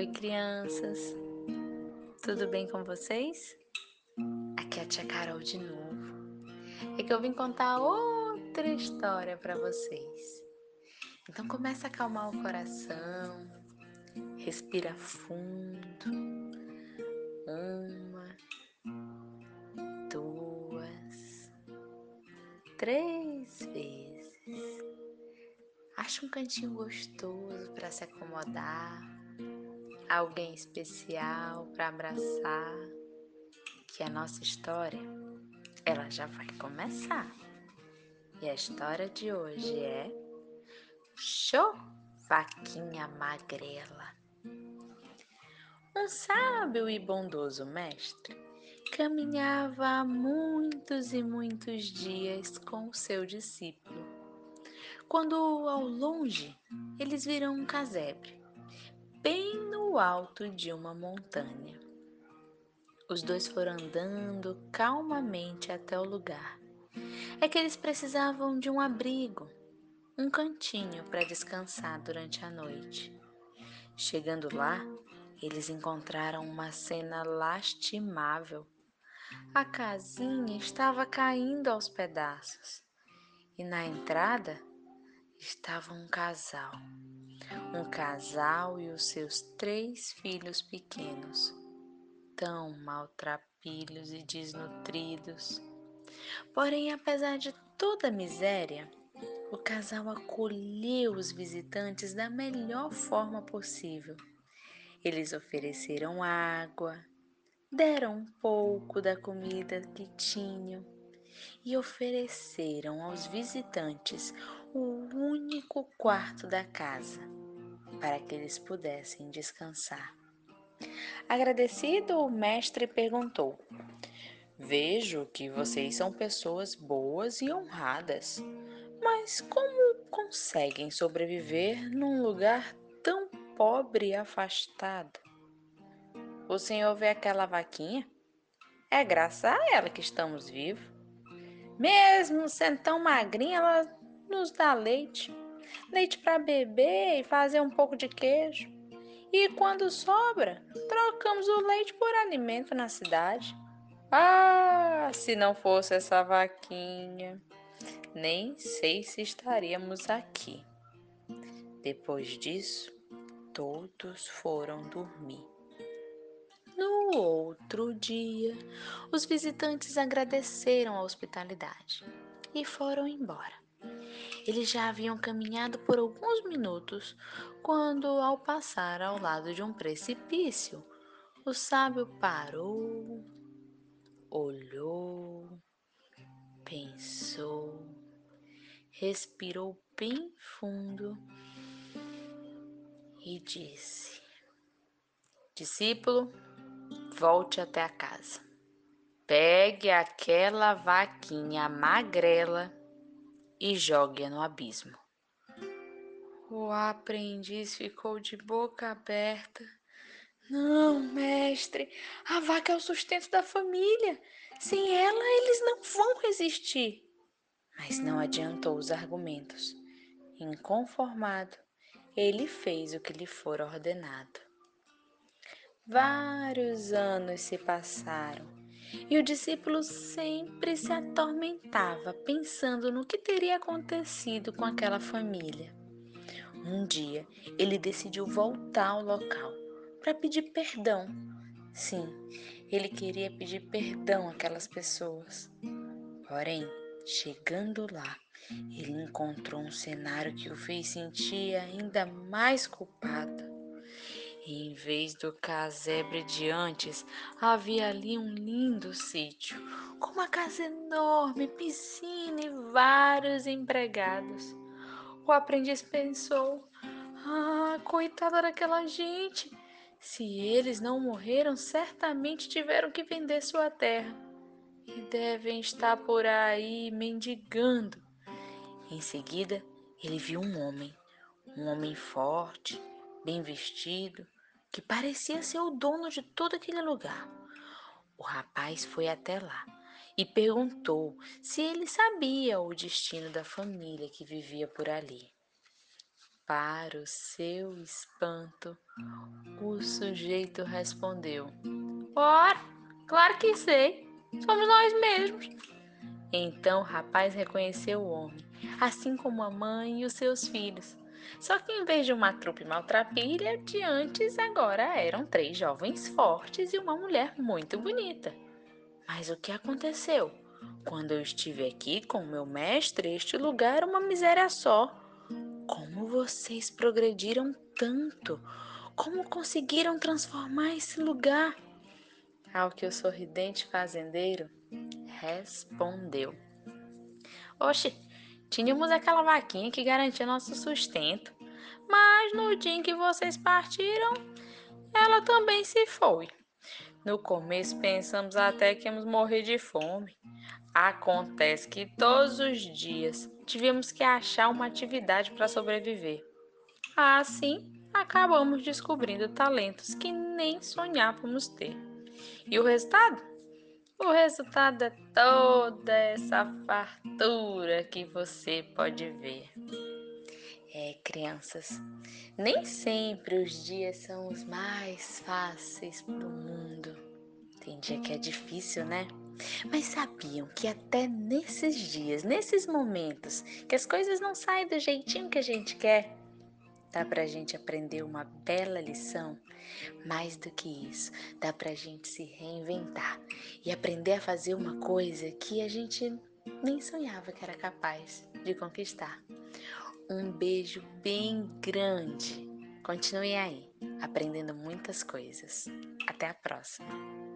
Oi, crianças! Tudo bem com vocês? Aqui é a tia Carol de novo. É que eu vim contar outra história para vocês. Então começa a acalmar o coração, respira fundo. Uma, duas, três vezes. Acha um cantinho gostoso para se acomodar, alguém especial para abraçar, que a nossa história ela já vai começar. E a história de hoje é Show Vaquinha Magrela. Um sábio e bondoso mestre caminhava há muitos e muitos dias com o seu discípulo quando ao longe eles viram um casebre, bem alto de uma montanha. Os dois foram andando calmamente até o lugar. É que eles precisavam de um abrigo, um cantinho para descansar durante a noite. Chegando lá, eles encontraram uma cena lastimável. A casinha estava caindo aos pedaços e na entrada estava um casal. Um casal e os seus três filhos pequenos, tão maltrapilhos e desnutridos. Porém, apesar de toda a miséria, o casal acolheu os visitantes da melhor forma possível. Eles ofereceram água, deram um pouco da comida que tinham e ofereceram aos visitantes o único quarto da casa para que eles pudessem descansar. Agradecido, o mestre perguntou: Vejo que vocês são pessoas boas e honradas, mas como conseguem sobreviver num lugar tão pobre e afastado? O senhor vê aquela vaquinha? É graças a ela que estamos vivos. Mesmo sendo tão magrinha, ela nos dá leite. Leite para beber e fazer um pouco de queijo. E quando sobra, trocamos o leite por alimento na cidade. Ah, se não fosse essa vaquinha, nem sei se estaríamos aqui. Depois disso, todos foram dormir. No outro dia, os visitantes agradeceram a hospitalidade e foram embora. Eles já haviam caminhado por alguns minutos quando, ao passar ao lado de um precipício, o sábio parou, olhou, pensou, respirou bem fundo e disse: Discípulo, volte até a casa. Pegue aquela vaquinha magrela e jogue-a no abismo. O aprendiz ficou de boca aberta. Não, mestre, a vaca é o sustento da família. Sem ela, eles não vão resistir. Mas não adiantou os argumentos. Inconformado, ele fez o que lhe fora ordenado. Vários anos se passaram e o discípulo sempre se atormentava pensando no que teria acontecido com aquela família. Um dia ele decidiu voltar ao local para pedir perdão. Sim, ele queria pedir perdão àquelas pessoas. Porém, chegando lá, ele encontrou um cenário que o fez sentir ainda mais culpado. E em vez do casebre de antes, havia ali um lindo sítio, com uma casa enorme, piscina e vários empregados. O aprendiz pensou: Ah, coitada daquela gente! Se eles não morreram, certamente tiveram que vender sua terra e devem estar por aí mendigando. Em seguida, ele viu um homem, um homem forte, bem vestido, que parecia ser o dono de todo aquele lugar. O rapaz foi até lá e perguntou se ele sabia o destino da família que vivia por ali. Para o seu espanto, o sujeito respondeu: Ora, claro que sei, somos nós mesmos. Então o rapaz reconheceu o homem, assim como a mãe e os seus filhos. Só que em vez de uma trupe maltrapilha de antes, agora eram três jovens fortes e uma mulher muito bonita. Mas o que aconteceu? Quando eu estive aqui com meu mestre, este lugar era uma miséria só. Como vocês progrediram tanto? Como conseguiram transformar esse lugar? Ao que o sorridente fazendeiro respondeu: Oxe, tínhamos aquela vaquinha que garantia nosso sustento, mas no dia em que vocês partiram, ela também se foi. No começo pensamos até que íamos morrer de fome. Acontece que todos os dias tivemos que achar uma atividade para sobreviver. Assim, acabamos descobrindo talentos que nem sonhávamos ter. E o resultado? O resultado é toda essa fartura que você pode ver. É, crianças, nem sempre os dias são os mais fáceis do mundo. Tem dia que é difícil, né? Mas sabiam que até nesses dias, nesses momentos, que as coisas não saem do jeitinho que a gente quer, dá pra gente aprender uma bela lição? Mais do que isso, dá pra gente se reinventar e aprender a fazer uma coisa que a gente nem sonhava que era capaz de conquistar. Um beijo bem grande. Continue aí, aprendendo muitas coisas. Até a próxima!